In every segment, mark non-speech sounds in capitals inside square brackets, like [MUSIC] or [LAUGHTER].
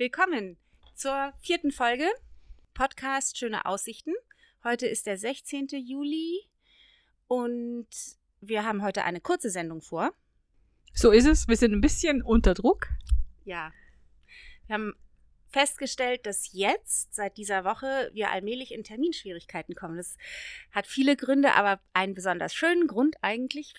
Willkommen zur vierten Folge Podcast Schöne Aussichten. Heute ist der 16. Juli und wir haben heute eine kurze Sendung vor. So ist es. Wir sind ein bisschen unter Druck. Ja. Wir haben festgestellt, dass jetzt, seit dieser Woche, wir allmählich in Terminschwierigkeiten kommen. Das hat viele Gründe, aber einen besonders schönen Grund eigentlich,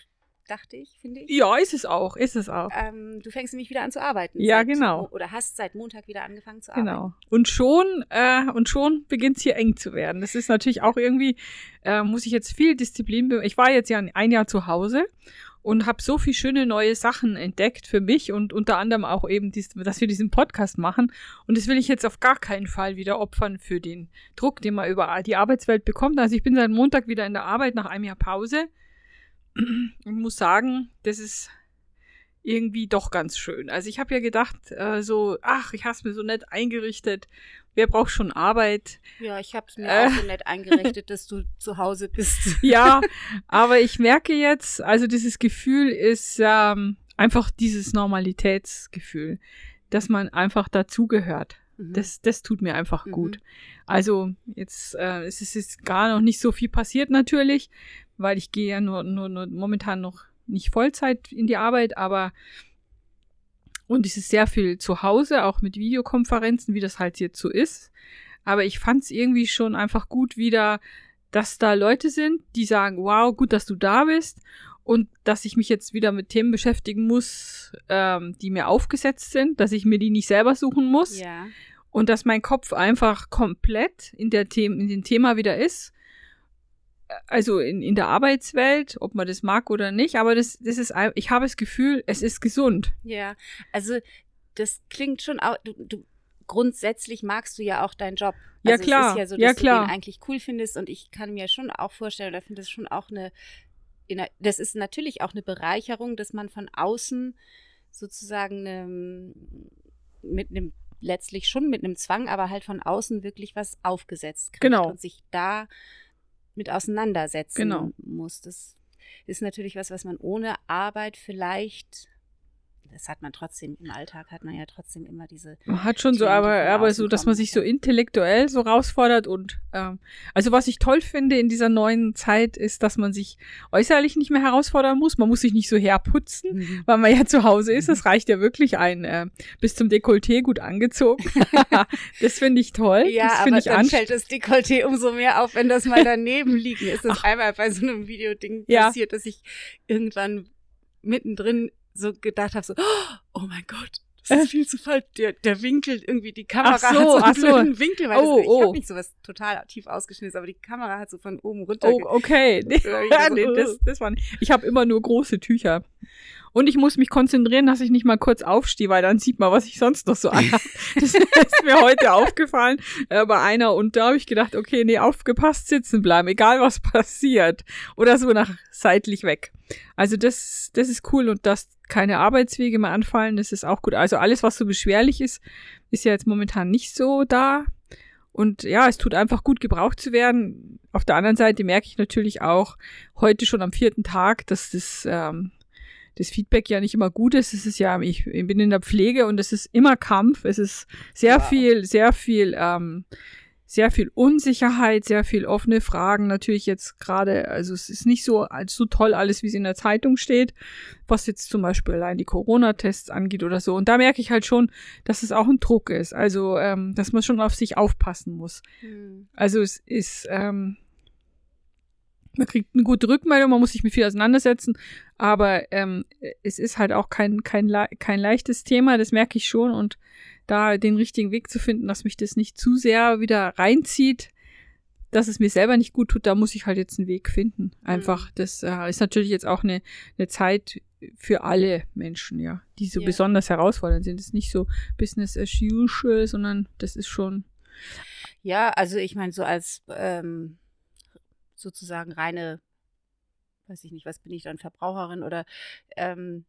dachte ich, finde ich. Ja, ist es auch, ist es auch. Ähm, du fängst nämlich wieder an zu arbeiten. Ja, seit, genau. Oder hast seit Montag wieder angefangen zu Genau. arbeiten. Und schon, äh, und schon beginnt es hier eng zu werden. Das ist natürlich auch irgendwie, äh, muss ich jetzt viel Disziplin, ich war jetzt ja ein Jahr zu Hause und habe so viel schöne neue Sachen entdeckt für mich und unter anderem auch eben, dies, dass wir diesen Podcast machen. Und das will ich jetzt auf gar keinen Fall wieder opfern für den Druck, den man über die Arbeitswelt bekommt. Also ich bin seit Montag wieder in der Arbeit nach einem Jahr Pause [CLEARS THROAT] und muss sagen, das ist irgendwie doch ganz schön. Also ich habe ja gedacht, äh, so, ach, ich habe es mir so nett eingerichtet. Wer braucht schon Arbeit? Ja, ich habe es mir Äh. auch so nett eingerichtet, dass du [LAUGHS] zu Hause bist. Ja, [LAUGHS] aber ich merke jetzt, also dieses Gefühl ist ähm, einfach dieses Normalitätsgefühl, dass man einfach dazugehört. Mhm. Das, das tut mir einfach Mhm. gut. Also jetzt äh, es ist jetzt gar noch nicht so viel passiert natürlich, weil ich gehe ja nur, nur, nur momentan noch nicht Vollzeit in die Arbeit, aber und es ist sehr viel zu Hause, auch mit Videokonferenzen, wie das halt jetzt so ist. Aber ich fand es irgendwie schon einfach gut wieder, dass da Leute sind, die sagen, wow, gut, dass du da bist und dass ich mich jetzt wieder mit Themen beschäftigen muss, ähm, die mir aufgesetzt sind, dass ich mir die nicht selber suchen muss Ja. und dass mein Kopf einfach komplett in der The in dem Thema wieder ist. Also in, in der Arbeitswelt, ob man das mag oder nicht, aber das, das ist, ich habe das Gefühl, es ist gesund. Ja, also das klingt schon auch, du, du grundsätzlich magst du ja auch deinen Job. Ja, also Es klar. ist ja so, dass Ja, du klar. den eigentlich cool findest und ich kann mir schon auch vorstellen, oder finde das schon auch eine, in einer- das ist natürlich auch eine Bereicherung, dass man von außen sozusagen eine, mit einem letztlich schon mit einem Zwang, aber halt von außen wirklich was aufgesetzt kriegt Genau. und sich da mit auseinandersetzen Genau. muss. Das ist natürlich was, was man ohne Arbeit vielleicht, das hat man trotzdem im Alltag, hat man ja trotzdem immer diese, Man hat schon so, Themen, die aber, aber so, dass man sich so intellektuell so rausfordert und ähm, also was ich toll finde in dieser neuen Zeit ist, dass man sich äußerlich nicht mehr herausfordern muss. Man muss sich nicht so herputzen, weil man ja zu Hause ist. Es reicht ja wirklich ein äh, bis zum Dekolleté gut angezogen. [LAUGHS] das finde ich toll. Ja, das aber ich dann fällt das Dekolleté umso mehr auf, wenn das mal daneben liegt. Mir ist das [LAUGHS] einmal bei so einem Videoding Ja. passiert, dass ich irgendwann mittendrin so gedacht habe, so, oh mein Gott, das ist viel zu falsch. Der, der Winkel, irgendwie die Kamera so, hat so einen ach so. blöden Winkel, weil Oh, das, ich oh. habe nicht sowas total tief ausgeschnitten, aber die Kamera hat so von oben runter. Oh, okay. Nee, ich so, nee, das, das war nicht. Ich habe immer nur große Tücher. Und ich muss mich konzentrieren, dass ich nicht mal kurz aufstehe, weil dann sieht man, was ich sonst noch so anhabe. [LAUGHS] Das ist mir heute aufgefallen äh, bei einer und da habe ich gedacht, okay, nee, aufgepasst sitzen bleiben, egal was passiert. Oder so nach seitlich weg. Also das, das ist cool und dass keine Arbeitswege mehr anfallen, das ist auch gut. Also alles, was so beschwerlich ist, ist ja jetzt momentan nicht so da. Und ja, es tut einfach gut, gebraucht zu werden. Auf der anderen Seite merke ich natürlich auch heute schon am vierten Tag, dass das, ähm, das Feedback ja nicht immer gut ist. Es ist ja, ich, ich bin in der Pflege und es ist immer Kampf. Es ist sehr Wow. viel, sehr viel, ähm, sehr viel Unsicherheit, sehr viel offene Fragen. Natürlich jetzt gerade, also es ist nicht so, so toll alles, wie es in der Zeitung steht, was jetzt zum Beispiel allein die Corona-Tests angeht oder so. Und da merke ich halt schon, dass es auch ein Druck ist. Also, ähm, dass man schon auf sich aufpassen muss. Hm. Also es ist, ähm, man kriegt eine gute Rückmeldung, man muss sich mit viel auseinandersetzen, aber ähm, es ist halt auch kein, kein, kein leichtes Thema, das merke ich schon und da den richtigen Weg zu finden, dass mich das nicht zu sehr wieder reinzieht, dass es mir selber nicht gut tut, da muss ich halt jetzt einen Weg finden. Einfach, das äh, ist natürlich jetzt auch eine, eine Zeit für alle Menschen, ja, die so Ja. besonders herausfordernd sind. Es ist nicht so Business as usual, sondern das ist schon Ja, also ich meine, so als ähm, sozusagen reine, weiß ich nicht, was bin ich dann, Verbraucherin oder ähm,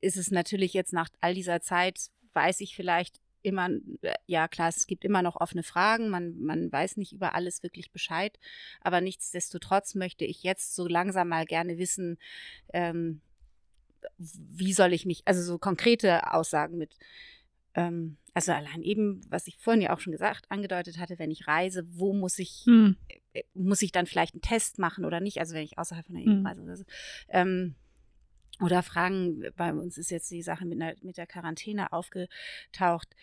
ist es natürlich jetzt nach all dieser Zeit, weiß ich vielleicht immer, äh, ja klar, es gibt immer noch offene Fragen, man, man weiß nicht über alles wirklich Bescheid, aber nichtsdestotrotz möchte ich jetzt so langsam mal gerne wissen, ähm, wie soll ich mich, also so konkrete Aussagen mit, ähm, also allein eben, was ich vorhin ja auch schon gesagt, angedeutet hatte, wenn ich reise, wo muss ich, Hm. Äh, muss ich dann vielleicht einen Test machen oder nicht? Also wenn ich außerhalb von der Mhm. EU reise oder so. Ähm, oder fragen, bei uns ist jetzt die Sache mit, einer, mit der Quarantäne aufgetaucht.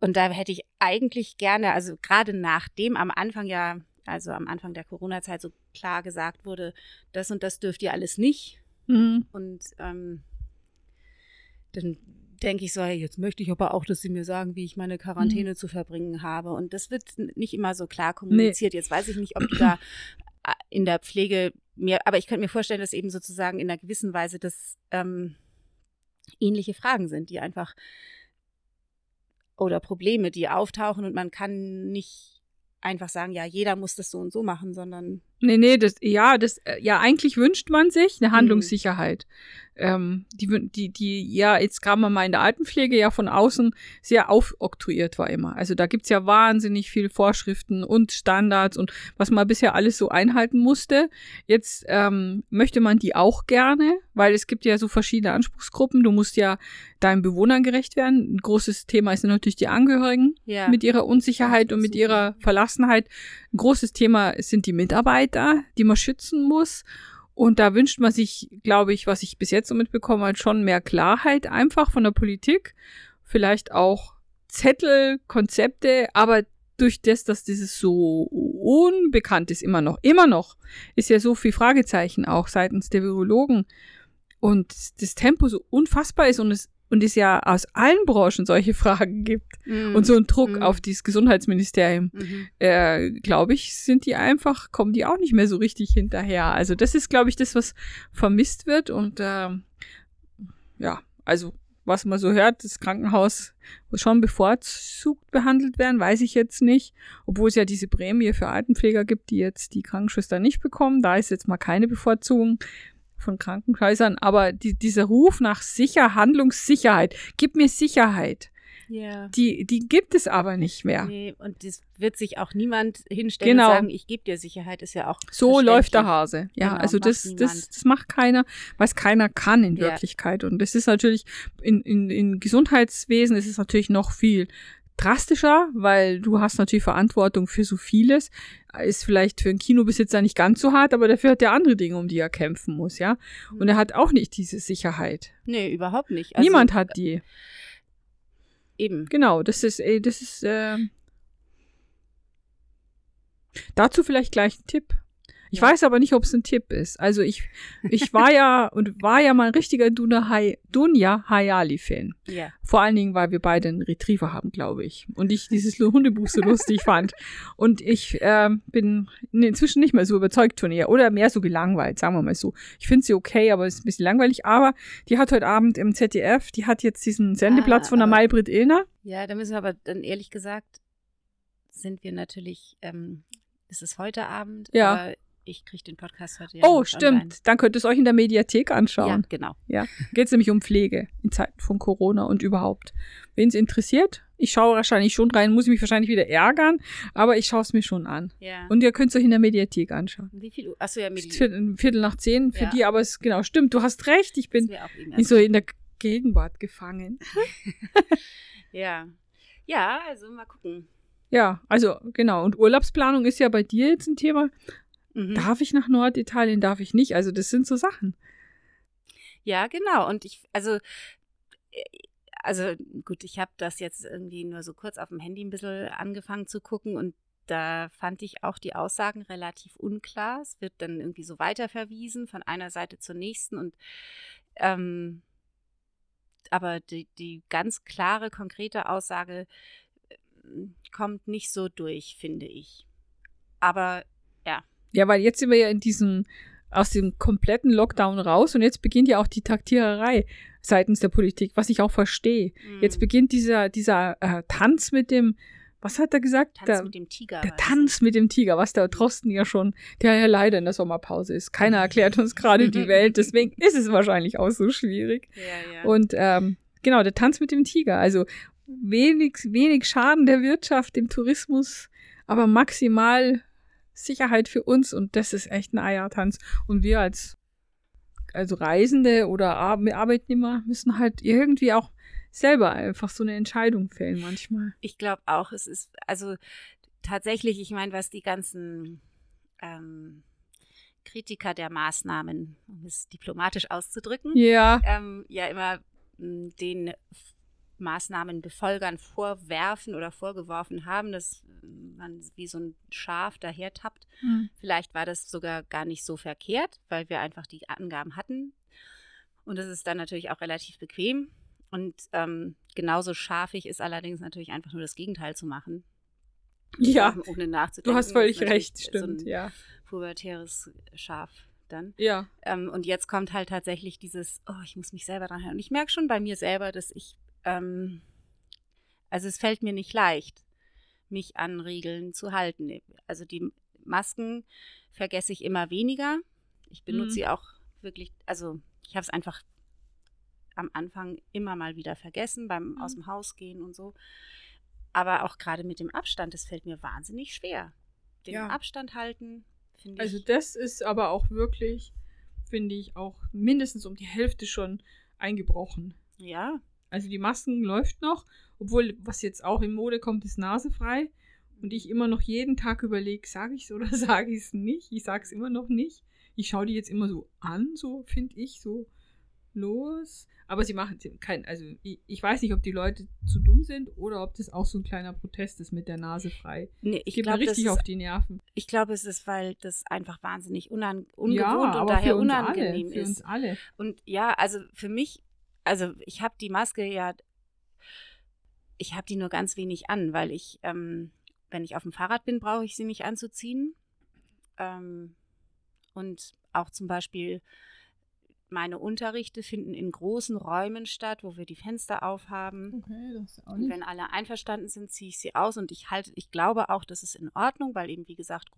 Und da hätte ich eigentlich gerne, also gerade nachdem am Anfang ja, also am Anfang der Corona-Zeit so klar gesagt wurde, das und das dürft ihr alles nicht. Mhm. Und ähm, dann denke ich so, hey, jetzt möchte ich aber auch, dass sie mir sagen, wie ich meine Quarantäne zu verbringen habe. Und das wird nicht immer so klar kommuniziert. Jetzt weiß ich nicht, ob du da äh, in der Pflege mir, aber ich könnte mir vorstellen, dass eben sozusagen in einer gewissen Weise das ähm, ähnliche Fragen sind, die einfach oder Probleme, die auftauchen und man kann nicht einfach sagen, ja, jeder muss das so und so machen, sondern Nee, nee, das, ja, das, äh, ja, eigentlich wünscht man sich Mhm. eine Handlungssicherheit. Ähm, die, die, die, ja, jetzt gerade mal in der Altenpflege ja von außen sehr aufoktroyiert war immer. Also da gibt's ja wahnsinnig viele Vorschriften und Standards und was man bisher alles so einhalten musste. Jetzt ähm, möchte man die auch gerne, weil es gibt ja so verschiedene Anspruchsgruppen. Du musst ja deinen Bewohnern gerecht werden. Ein großes Thema ist natürlich die Angehörigen ja. mit ihrer Unsicherheit und mit ihrer Verlassenheit. Ein großes Thema sind die Mitarbeiter, die man schützen muss. Und da wünscht man sich, glaube ich, was ich bis jetzt so mitbekommen habe, schon mehr Klarheit einfach von der Politik. Vielleicht auch Zettel, Konzepte, aber durch das, dass dieses so unbekannt ist, immer noch, immer noch, ist ja so viel Fragezeichen auch seitens der Virologen. Und das Tempo so unfassbar ist und es, und es ja aus allen Branchen solche [LAUGHS] Fragen gibt Mhm. und so ein Druck Mhm. auf dieses Gesundheitsministerium, Mhm. äh, glaube ich, sind die einfach, kommen die auch nicht mehr so richtig hinterher. Also das ist, glaube ich, das, was vermisst wird und ähm, ja, also was man so hört, das Krankenhaus muss schon bevorzugt behandelt werden, weiß ich jetzt nicht, obwohl es ja diese Prämie für Altenpfleger gibt, die jetzt die Krankenschwester nicht bekommen. Da ist jetzt mal keine Bevorzugung von Krankenhäusern, aber die, dieser Ruf nach sicher Handlungssicherheit, gib mir Sicherheit, Ja. die, die gibt es aber nicht mehr. Nee, und das wird sich auch niemand hinstellen Genau. und sagen, ich gebe dir Sicherheit, ist ja auch So läuft der. Hase. Ja, Genau, also das, das, niemand. das macht keiner, was keiner kann in Ja. Wirklichkeit. Und das ist natürlich in, in, in Gesundheitswesen ist es natürlich noch viel drastischer, weil du hast natürlich Verantwortung für so vieles. Ist vielleicht für einen Kinobesitzer nicht ganz so hart, aber dafür hat er andere Dinge, um die er kämpfen muss, ja. Und er hat auch nicht diese Sicherheit. Nee, überhaupt nicht. Also, Niemand hat die. Eben. Genau, das ist, äh, das ist, äh, dazu vielleicht gleich ein Tipp. Ich Ja. weiß aber nicht, ob es ein Tipp ist. Also ich, ich war ja [LAUGHS] und war ja mal ein richtiger Dunja Hay- Dunja Hayali-Fan. Ja. Vor allen Dingen, weil wir beide einen Retriever haben, glaube ich. Und ich dieses Hundebuch so lustig [LAUGHS] fand. Und ich ähm, bin inzwischen nicht mehr so überzeugt von ihr. Oder mehr so gelangweilt, sagen wir mal so. Ich finde sie okay, aber es ist ein bisschen langweilig. Aber die hat heute Abend im ZDF, die hat jetzt diesen Sendeplatz Ah, von der Maybrit Illner. Ja, da müssen wir aber dann ehrlich gesagt, sind wir natürlich, ähm, es ist heute Abend, Ja. aber ich kriege den Podcast heute ja Oh, stimmt. online. Dann könnt ihr es euch in der Mediathek Ja, anschauen. genau. Geht es nämlich um Pflege in Zeiten von Corona und überhaupt. Wen es interessiert, ich schaue wahrscheinlich schon rein, muss ich mich wahrscheinlich wieder ärgern, aber ich schaue es mir schon an. Ja. Und ihr könnt es euch in der Mediathek anschauen. wie viel Uhr? Achso, ja, ist Viertel, Viertel nach zehn für Ja. die, aber es genau stimmt. Du hast recht. Ich bin nicht so in der Gegenwart gefangen. [LAUGHS] Ja. Ja, also mal gucken. Ja, also genau. Und Urlaubsplanung ist ja bei dir jetzt ein Thema. Mhm. Darf ich nach Norditalien? Darf ich nicht? Also das sind so Sachen. Ja, genau. Und ich, also, äh, also gut, ich habe das jetzt irgendwie nur so kurz auf dem Handy ein bisschen angefangen zu gucken und da fand ich auch die Aussagen relativ unklar. Es wird dann irgendwie so weiterverwiesen von einer Seite zur nächsten und ähm, aber die, die ganz klare, konkrete Aussage äh, kommt nicht so durch, finde ich. Aber Ja, weil jetzt sind wir ja in diesem, aus dem kompletten Lockdown raus und jetzt beginnt ja auch die Taktiererei seitens der Politik, was ich auch verstehe. Jetzt mh, beginnt dieser, dieser äh, Tanz mit dem, was hat er gesagt? Tanz der, mit dem Tiger. der. Tanz mit dem Tiger, was der Drosten ja schon, der ja leider in der Sommerpause ist. Keiner erklärt uns gerade die [LAUGHS] Welt, deswegen ist es wahrscheinlich auch so schwierig. Ja, ja. Und ähm, genau, der Tanz mit dem Tiger. Also wenig, wenig Schaden der Wirtschaft, dem Tourismus, aber maximal Sicherheit für uns und das ist echt ein Eiertanz. Und wir als also Reisende oder Ar Arbeitnehmer müssen halt irgendwie auch selber einfach so eine Entscheidung fällen manchmal. Ich glaube auch, es ist, also tatsächlich, ich meine, was die ganzen ähm, Kritiker der Maßnahmen, um es diplomatisch auszudrücken, Ja. ähm, ja immer den Maßnahmenbefolgern vorwerfen oder vorgeworfen haben, dass man wie so ein Schaf daher tappt. Hm. Vielleicht war das sogar gar nicht so verkehrt, weil wir einfach die Angaben hatten. Und das ist dann natürlich auch relativ bequem. Und ähm, genauso scharfig ist allerdings natürlich einfach nur das Gegenteil zu machen. Ja, ohne nachzudenken. du hast völlig recht, stimmt, So ein ja. pubertäres Schaf dann. Ja. Ähm, und jetzt kommt halt tatsächlich dieses, oh, ich muss mich selber dran halten. Und ich merke schon bei mir selber, dass ich, ähm, also es fällt mir nicht leicht, mich an Regeln zu halten. Also die Masken vergesse ich immer weniger. Ich benutze Mhm. sie auch wirklich, also ich habe es einfach am Anfang immer mal wieder vergessen beim Mhm. aus dem Haus gehen und so. Aber auch gerade mit dem Abstand, das fällt mir wahnsinnig schwer. Den Ja. Abstand halten, finde Also ich. das ist aber auch wirklich, finde ich, auch mindestens um die Hälfte schon eingebrochen. Ja, Also die Masken läuft noch, obwohl was jetzt auch in Mode kommt, ist nasefrei. Und ich immer noch jeden Tag überlege, sage ich es oder [LAUGHS] sage ich es nicht. Ich sage es immer noch nicht. Ich schaue die jetzt immer so an, so finde ich, so los. Aber sie machen kein, also ich, ich weiß nicht, ob die Leute zu dumm sind oder ob das auch so ein kleiner Protest ist mit der Nase frei. nee, Ich glaube, richtig ist auf die Nerven. Ich glaube, es ist, weil das einfach wahnsinnig unan ungewohnt ja, und daher für unangenehm alle, für ist. uns alle. Und ja, also für mich, also ich habe die Maske ja, ich habe die nur ganz wenig an, weil ich, ähm, wenn ich auf dem Fahrrad bin, brauche ich sie nicht anzuziehen. Ähm, und auch zum Beispiel meine Unterrichte finden in großen Räumen statt, wo wir die Fenster aufhaben. Okay, das ist auch Und wenn alle einverstanden sind, ziehe ich sie aus und ich halte, ich glaube auch, das ist in Ordnung, weil eben, wie gesagt,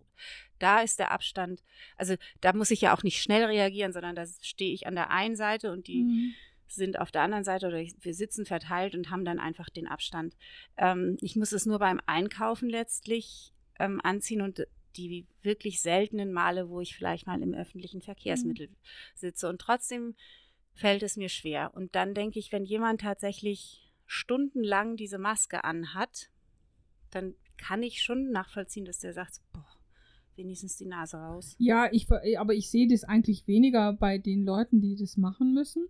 da ist der Abstand. Also da muss ich ja auch nicht schnell reagieren, sondern da stehe ich an der einen Seite und die Mhm. Sind auf der anderen Seite oder ich, wir sitzen verteilt und haben dann einfach den Abstand. Ähm, ich muss es nur beim Einkaufen letztlich ähm, anziehen und die wirklich seltenen Male, wo ich vielleicht mal im öffentlichen Verkehrsmittel sitze. Und trotzdem fällt es mir schwer. Und dann denke ich, wenn jemand tatsächlich stundenlang diese Maske anhat, dann kann ich schon nachvollziehen, dass der sagt, boah, wenigstens die Nase raus. Ja, ich, aber ich sehe das eigentlich weniger bei den Leuten, die das machen müssen.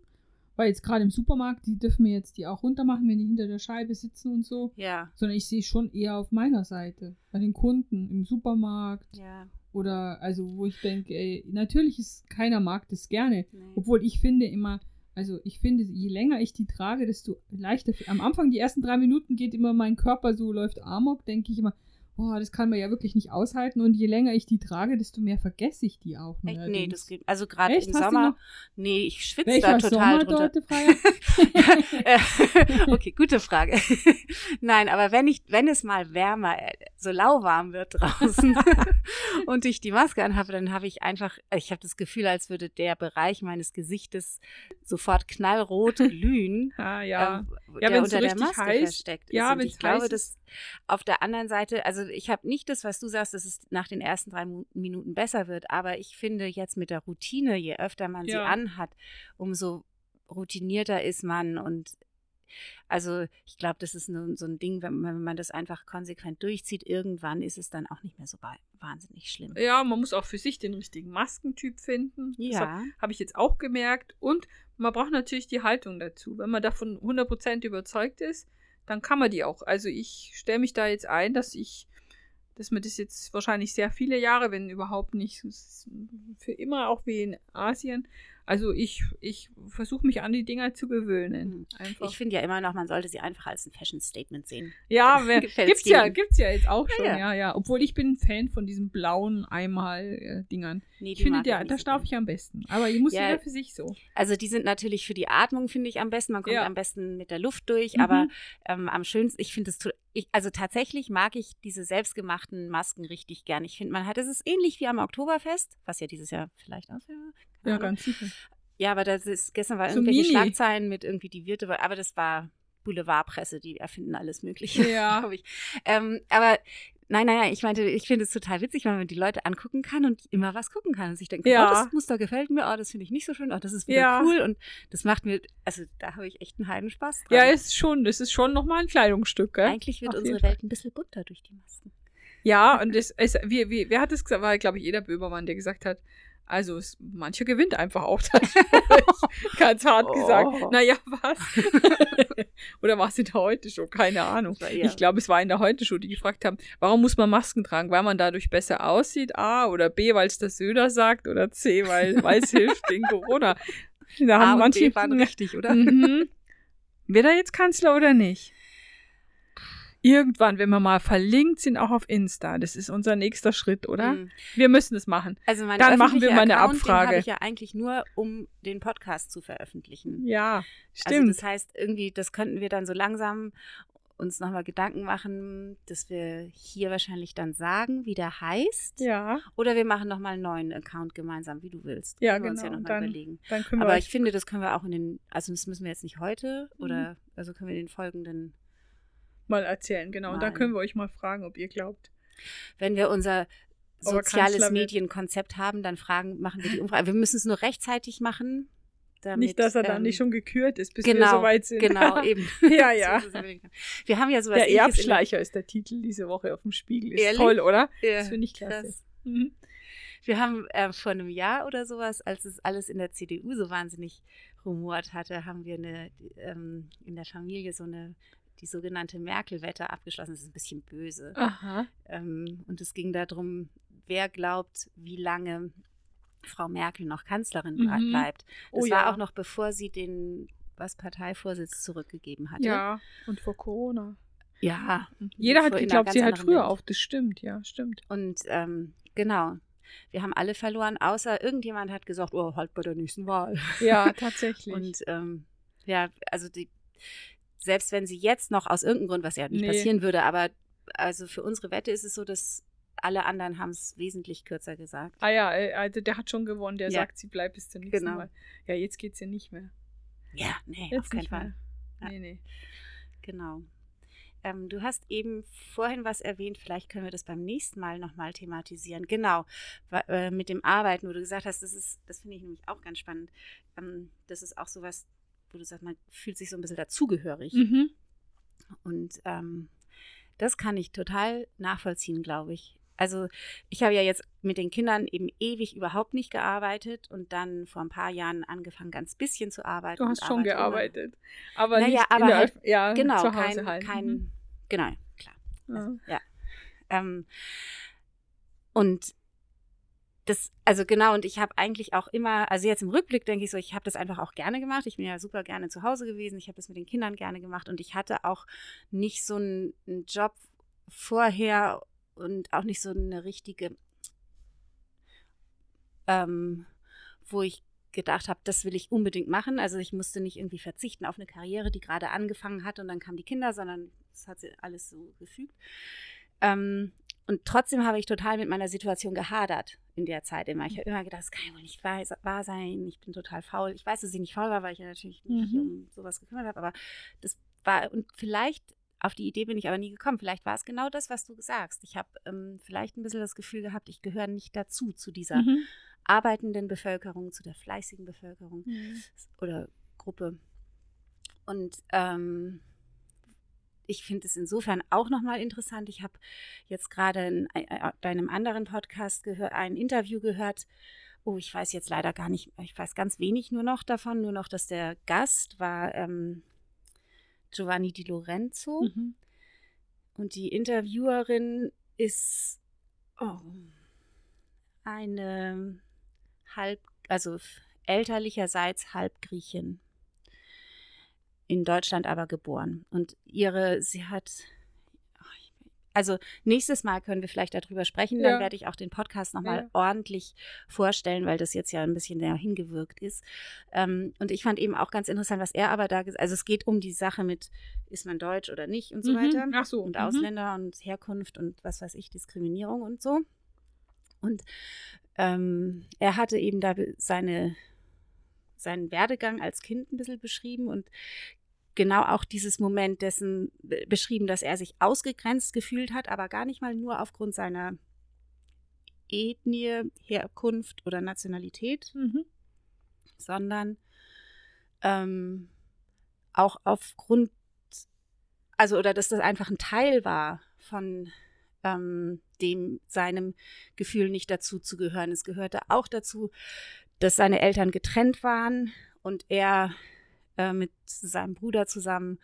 Weil jetzt gerade im Supermarkt, die dürfen mir jetzt die auch runter machen, wenn die hinter der Scheibe sitzen und so. Ja, Sondern ich sehe schon eher auf meiner Seite. Bei den Kunden, im Supermarkt. ja. Oder also, wo ich denke, ey, natürlich ist keiner mag das gerne. Nee. Obwohl ich finde immer, also ich finde, je länger ich die trage, desto leichter. Am Anfang, die ersten drei Minuten geht immer mein Körper so, läuft Amok, denke ich immer, boah, das kann man ja wirklich nicht aushalten. Und je länger ich die trage, desto mehr vergesse ich die auch. Echt? Nee, das geht. Also gerade im Sommer. Nee, ich schwitze da total Sommer drunter. [LAUGHS] Äh, okay, gute Frage. [LAUGHS] Nein, aber wenn ich, wenn es mal wärmer, äh, so lauwarm wird draußen [LAUGHS] und ich die Maske anhabe, dann habe ich einfach, ich habe das Gefühl, als würde der Bereich meines Gesichtes sofort knallrot glühen. ah, ja. ähm, Ja, der wenn's so richtig heiß- versteckt ist. ja, und wenn's ich glaube, heiß dass auf der anderen Seite, also ich habe nicht das, was du sagst, dass es nach den ersten drei Minuten besser wird, aber ich finde jetzt mit der Routine, je öfter man sie Ja. anhat, umso routinierter ist man und also ich glaube, das ist nur so ein Ding, wenn man, wenn man das einfach konsequent durchzieht, irgendwann ist es dann auch nicht mehr so wa- wahnsinnig schlimm. ja, man muss auch für sich den richtigen Maskentyp finden. Ja, habe ich jetzt auch gemerkt. Und man braucht natürlich die Haltung dazu. Wenn man davon 100% überzeugt ist, dann kann man die auch. Also ich stelle mich da jetzt ein, dass ich, dass mir das jetzt wahrscheinlich sehr viele Jahre, wenn überhaupt nicht für immer, auch wie in Asien. Also ich, ich versuche mich an die Dinger zu gewöhnen. Mhm. Einfach. ich finde ja immer noch, man sollte sie einfach als ein Fashion-Statement sehen. ja, [LAUGHS] wer, gibt's ja, gibt's ja jetzt auch Ja, schon, ja. ja, ja. Obwohl ich bin ein Fan von diesen blauen Einmal-Dingern. Nee, Ich finde, nicht da schlafe gern. ich am besten. Aber ich muss Ja. jeder für sich so. Also die sind natürlich für die Atmung, finde ich, am besten. Man kommt Ja. am besten mit der Luft durch, Mhm. aber ähm, am schönsten, ich finde es, to- ich, also tatsächlich mag ich diese selbstgemachten Masken richtig gern. Ich finde, man hat, es ist ähnlich wie am Oktoberfest, was ja dieses Jahr vielleicht auch. Keine Ja, ganz sicher. Ja, aber das ist, gestern war So irgendwelche mini. Schlagzeilen mit irgendwie die Wirte, aber das war Boulevardpresse, die erfinden alles Mögliche, Ja. [LAUGHS] glaube ich. Ähm, aber Nein, nein, nein, ich meinte, ich finde es total witzig, weil man die Leute angucken kann und immer was gucken kann und sich denkt, Ja. oh, das Muster gefällt mir, oh, das finde ich nicht so schön, oh, das ist wieder Ja. cool und das macht mir, also da habe ich echt einen Heidenspaß dran. Ja, ist schon, das ist schon nochmal ein Kleidungsstück, gell? Eigentlich wird Auf unsere. Welt ein bisschen bunter durch die Masken. Ja, und es, es wie, wie, wer hat es gesagt? War, glaube ich, jeder Böhmermann, der gesagt hat, also es, mancher gewinnt einfach auch dadurch. [LAUGHS] Ganz hart Oh. gesagt. Naja, was? [LAUGHS] Oder war es in der Heute-Show? Keine Ahnung. Ich glaube, es war in der Heute-Show, die gefragt haben, warum muss man Masken tragen? Weil man dadurch besser aussieht? A. Oder B, weil es der Söder sagt? Oder C, weil [LAUGHS] es hilft gegen Corona? Da A haben manche. B waren richtig, oder? Mhm. Wird er jetzt Kanzler oder nicht? Irgendwann, wenn wir mal verlinkt sind, auch auf Insta. Das ist unser nächster Schritt, oder? Mhm. Wir müssen es machen. Also mein Dann machen wir mal eine Account, Abfrage. Den habe ich ja eigentlich nur, um den Podcast zu veröffentlichen. Ja, Also stimmt. das heißt, irgendwie, das könnten wir dann so langsam uns nochmal Gedanken machen, dass wir hier wahrscheinlich dann sagen, wie der heißt. ja, Oder wir machen nochmal einen neuen Account gemeinsam, wie du willst. Ja, Können wir uns ja genau. nochmal überlegen. dann können wir Aber ich finde, das können wir auch in den, also das müssen wir jetzt nicht heute Mhm. oder also können wir in den folgenden, mal erzählen, genau. Und dann Mal. können wir euch mal fragen, ob ihr glaubt. wenn wir unser er soziales. Medienkonzept haben, dann fragen, machen wir die Umfrage. Wir müssen es nur rechtzeitig machen. Damit, nicht, dass er dann ähm, nicht schon gekürt ist, bis wir genau, so weit sind. Genau, [LAUGHS] eben. Ja, ja. [LAUGHS] So. Wir haben ja sowas Der Erbschleicher ist der Titel diese Woche auf dem Spiegel. Ist Ehrlich? toll, oder? Ja, Das finde ich klasse. krass. Mhm. Wir haben äh, vor einem Jahr oder sowas, als es alles in der CDU so wahnsinnig rumort hatte, haben wir eine, ähm, in der Familie so eine, die sogenannte Merkel-Wette abgeschlossen. Das ist ein bisschen böse. Aha. Ähm, und es ging darum, wer glaubt, wie lange Frau Merkel noch Kanzlerin Mhm. bleibt. Das Oh war ja. auch noch bevor sie den was Parteivorsitz zurückgegeben hatte. Ja, und vor Corona. Ja. Jeder hat geglaubt, sie anderen früher Welt. auf. Das stimmt, ja, stimmt. Und ähm, genau. Wir haben alle verloren, außer irgendjemand hat gesagt, oh, halt bei der nächsten Wahl. Ja, [LAUGHS] tatsächlich. Und ähm, ja, also die, selbst wenn sie jetzt noch aus irgendeinem Grund, was ja nicht Nee. passieren würde, aber also für unsere Wette ist es so, dass alle anderen haben es wesentlich kürzer gesagt. ah ja, äh, also der hat schon gewonnen. Der Ja. sagt, sie bleibt bis zum nächsten Genau. Mal. Ja, jetzt geht's ja nicht mehr. Ja, nee, Jetzt auf keinen Fall. Ja. Nee, nee. Genau. Ähm, du hast eben vorhin was erwähnt, vielleicht können wir das beim nächsten Mal nochmal thematisieren. Genau, äh, mit dem Arbeiten, wo du gesagt hast, das ist, das finde ich nämlich auch ganz spannend. Ähm, das ist auch sowas, wo du sagst, man fühlt sich so ein bisschen dazugehörig. Mhm. Und ähm, das kann ich total nachvollziehen, glaube ich. Also ich habe ja jetzt mit den Kindern eben ewig überhaupt nicht gearbeitet und dann vor ein paar Jahren angefangen, ganz bisschen zu arbeiten. Du hast schon arbeite immer- gearbeitet. Aber Naja, nicht aber halt- ja, Genau, zu Hause kein, halt. kein Mhm. genau, klar. Ja. Also, ja. Ähm, und das, also genau, und ich habe eigentlich auch immer, also jetzt im Rückblick denke ich so, ich habe das einfach auch gerne gemacht. Ich bin ja super gerne zu Hause gewesen. Ich habe das mit den Kindern gerne gemacht und ich hatte auch nicht so einen, einen Job vorher und auch nicht so eine richtige, ähm, wo ich gedacht habe, das will ich unbedingt machen. Also ich musste nicht irgendwie verzichten auf eine Karriere, die gerade angefangen hat und dann kamen die Kinder, sondern es hat sich alles so gefügt. Ähm, und trotzdem habe ich total mit meiner Situation gehadert in der Zeit immer. Ich habe immer gedacht, das kann ja wohl nicht wahr, sein, ich bin total faul. Ich weiß, dass ich nicht faul war, weil ich ja natürlich mich Mhm. um sowas gekümmert habe, aber das war, und vielleicht, auf die Idee bin ich aber nie gekommen, vielleicht war es genau das, was du sagst. Ich habe ähm, vielleicht ein bisschen das Gefühl gehabt, ich gehöre nicht dazu, zu dieser Mhm. arbeitenden Bevölkerung, zu der fleißigen Bevölkerung Mhm. oder Gruppe. Und ähm, ich finde es insofern auch nochmal interessant. Ich habe jetzt gerade in, äh, bei einem anderen Podcast gehört, ein Interview gehört. Oh, ich weiß jetzt leider gar nicht, ich weiß ganz wenig nur noch davon, nur noch, dass der Gast war ähm, Giovanni Di Lorenzo Mhm. und die Interviewerin ist oh, eine halb, also elterlicherseits halb Griechin. In Deutschland aber geboren. Und ihre, sie hat, also nächstes Mal können wir vielleicht darüber sprechen, dann Ja. werde ich auch den Podcast nochmal Ja. ordentlich vorstellen, weil das jetzt ja ein bisschen näher hingewirkt ist. Ähm, und ich fand eben auch ganz interessant, was er aber da gesagt also es geht um die Sache mit, ist man deutsch oder nicht und so Mhm. weiter Ach so. und mhm. Ausländer und Herkunft und was weiß ich, Diskriminierung und so. Und ähm, er hatte eben da seine, seinen Werdegang als Kind ein bisschen beschrieben und genau auch dieses Moment dessen beschrieben, dass er sich ausgegrenzt gefühlt hat, aber gar nicht mal nur aufgrund seiner Ethnie, Herkunft oder Nationalität, mhm. sondern ähm, auch aufgrund, also oder dass das einfach ein Teil war von ähm, dem seinem Gefühl nicht dazu zu gehören. Es gehörte auch dazu, dass seine Eltern getrennt waren und er äh, mit seinem Bruder zusammen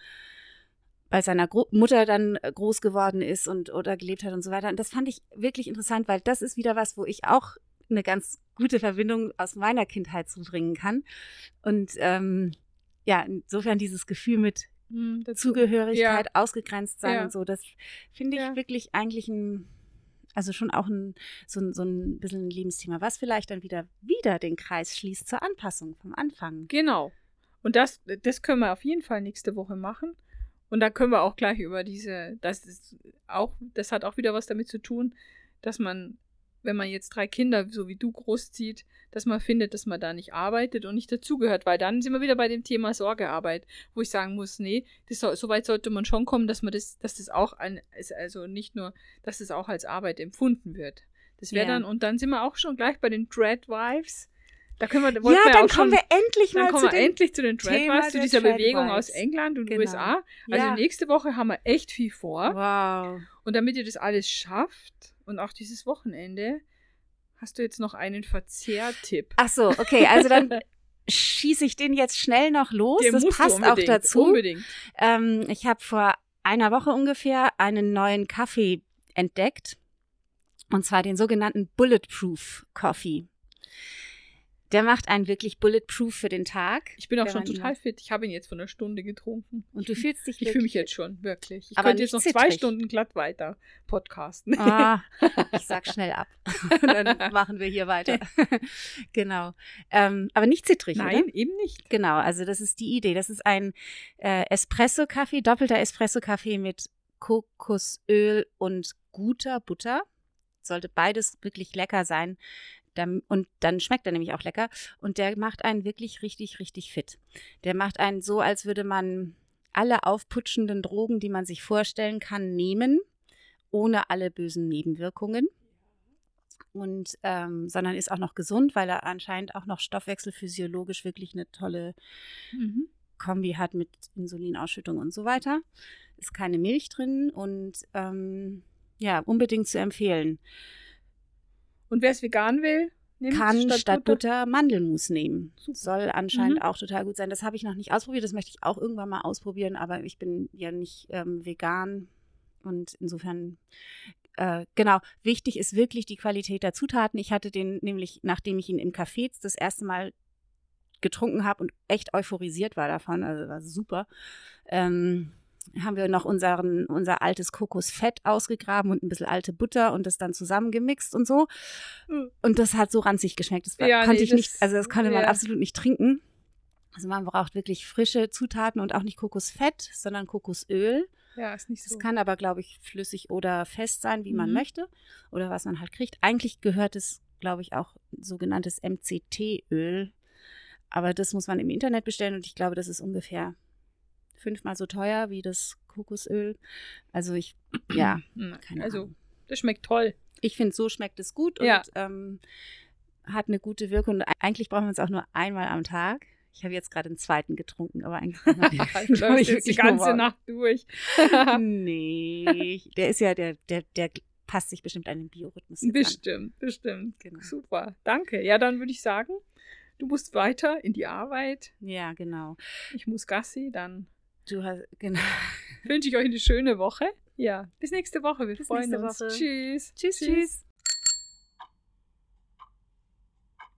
bei seiner Gro Mutter dann groß geworden ist und oder gelebt hat und so weiter. Und das fand ich wirklich interessant, weil das ist wieder was, wo ich auch eine ganz gute Verbindung aus meiner Kindheit zubringen kann. Und ähm, ja, insofern dieses Gefühl mit hm, Zugehörigkeit, ja. ausgegrenzt sein ja. und so, das finde ich ja. wirklich eigentlich ein, also schon auch ein, so, ein, so ein bisschen ein Lebensthema, was vielleicht dann wieder, wieder den Kreis schließt zur Anpassung vom Anfang. Genau. Und das, das können wir auf jeden Fall nächste Woche machen. Und da können wir auch gleich über diese, das ist auch, das hat auch wieder was damit zu tun, dass man, wenn man jetzt drei Kinder so wie du großzieht, dass man findet, dass man da nicht arbeitet und nicht dazugehört, weil dann sind wir wieder bei dem Thema Sorgearbeit, wo ich sagen muss, nee, das, so weit sollte man schon kommen, dass man das, dass das auch ein, also nicht nur, dass das auch als Arbeit empfunden wird. Das wäre ja. dann, und dann sind wir auch schon gleich bei den Dread Wives. Da können wir, ja, dann kommen schon, wir endlich mal kommen zu, wir endlich zu den Dreadwives, zu dieser Bewegung aus England und genau. USA. Also ja. nächste Woche haben wir echt viel vor. Wow. Und damit ihr das alles schafft und auch dieses Wochenende, hast du jetzt noch einen Verzehrtipp. Ach so, okay, also dann [LAUGHS] schieße ich den jetzt schnell noch los. Den das passt auch dazu. Unbedingt. Ähm, ich habe vor einer Woche ungefähr einen neuen Kaffee entdeckt. Und zwar den sogenannten Bulletproof Coffee. Der macht einen wirklich bulletproof für den Tag. Ich bin auch schon total fit. Ich habe ihn jetzt von einer Stunde getrunken. Und du fühlst dich Ich fühle mich jetzt schon, wirklich. Ich aber könnte jetzt noch zittrig. zwei Stunden glatt weiter podcasten. Ah, [LAUGHS] ich sag schnell ab. [LAUGHS] Dann machen wir hier weiter. [LAUGHS] genau. Ähm, aber nicht zittrig, Nein, oder? eben nicht. Genau, also das ist die Idee. Das ist ein äh, Espresso-Kaffee, doppelter Espresso-Kaffee mit Kokosöl und guter Butter. Sollte beides wirklich lecker sein. Und dann schmeckt er nämlich auch lecker. Und der macht einen wirklich richtig, richtig fit. Der macht einen so, als würde man alle aufputschenden Drogen, die man sich vorstellen kann, nehmen, ohne alle bösen Nebenwirkungen. Und ähm, sondern ist auch noch gesund, weil er anscheinend auch noch stoffwechselphysiologisch wirklich eine tolle mhm. Kombi hat mit Insulinausschüttung und so weiter. Ist keine Milch drin und ähm, ja, unbedingt zu empfehlen. Und wer es vegan will, kann statt, statt Butter, Butter, Mandelmus nehmen. Super. Soll anscheinend mhm. auch total gut sein. Das habe ich noch nicht ausprobiert. Das möchte ich auch irgendwann mal ausprobieren, aber ich bin ja nicht ähm, vegan. Und insofern, äh, genau, wichtig ist wirklich die Qualität der Zutaten. Ich hatte den nämlich, nachdem ich ihn im Café das erste Mal getrunken habe und echt euphorisiert war davon, also war super, ähm, haben wir noch unseren, unser altes Kokosfett ausgegraben und ein bisschen alte Butter und das dann zusammengemixt und so. Hm. Und das hat so ranzig geschmeckt. Das ja, konnte nee, ich nicht, also das konnte man absolut nicht trinken. Also man braucht wirklich frische Zutaten und auch nicht Kokosfett, sondern Kokosöl. Ja, ist nicht so. Das kann aber, glaube ich, flüssig oder fest sein, wie mhm. man möchte oder was man halt kriegt. Eigentlich gehört es, glaube ich, auch sogenanntes MCT-Öl. Aber das muss man im Internet bestellen und ich glaube, das ist ungefähr fünfmal so teuer wie das Kokosöl. Also ich, [CLEARS THROAT] ja, keine Also, Ahnung. das schmeckt toll. Ich finde, so schmeckt es gut und ähm, hat eine gute Wirkung. Eigentlich brauchen wir es auch nur einmal am Tag. Ich habe jetzt gerade einen zweiten getrunken, aber eigentlich [LAUGHS] läuft jetzt die ganze Nacht durch. [LAUGHS] [LAUGHS] nee, der ist ja, der, der, der passt sich bestimmt an den Biorhythmus. Bestimmt, an. bestimmt. Genau. Super, danke. Ja, dann würde ich sagen, du musst weiter in die Arbeit. Ja, genau. Ich muss Gassi, dann Du hast, genau. Wünsche ich euch eine schöne Woche. Ja, bis nächste Woche. Wir bis freuen uns. Woche. Tschüss. Tschüss, tschüss. tschüss.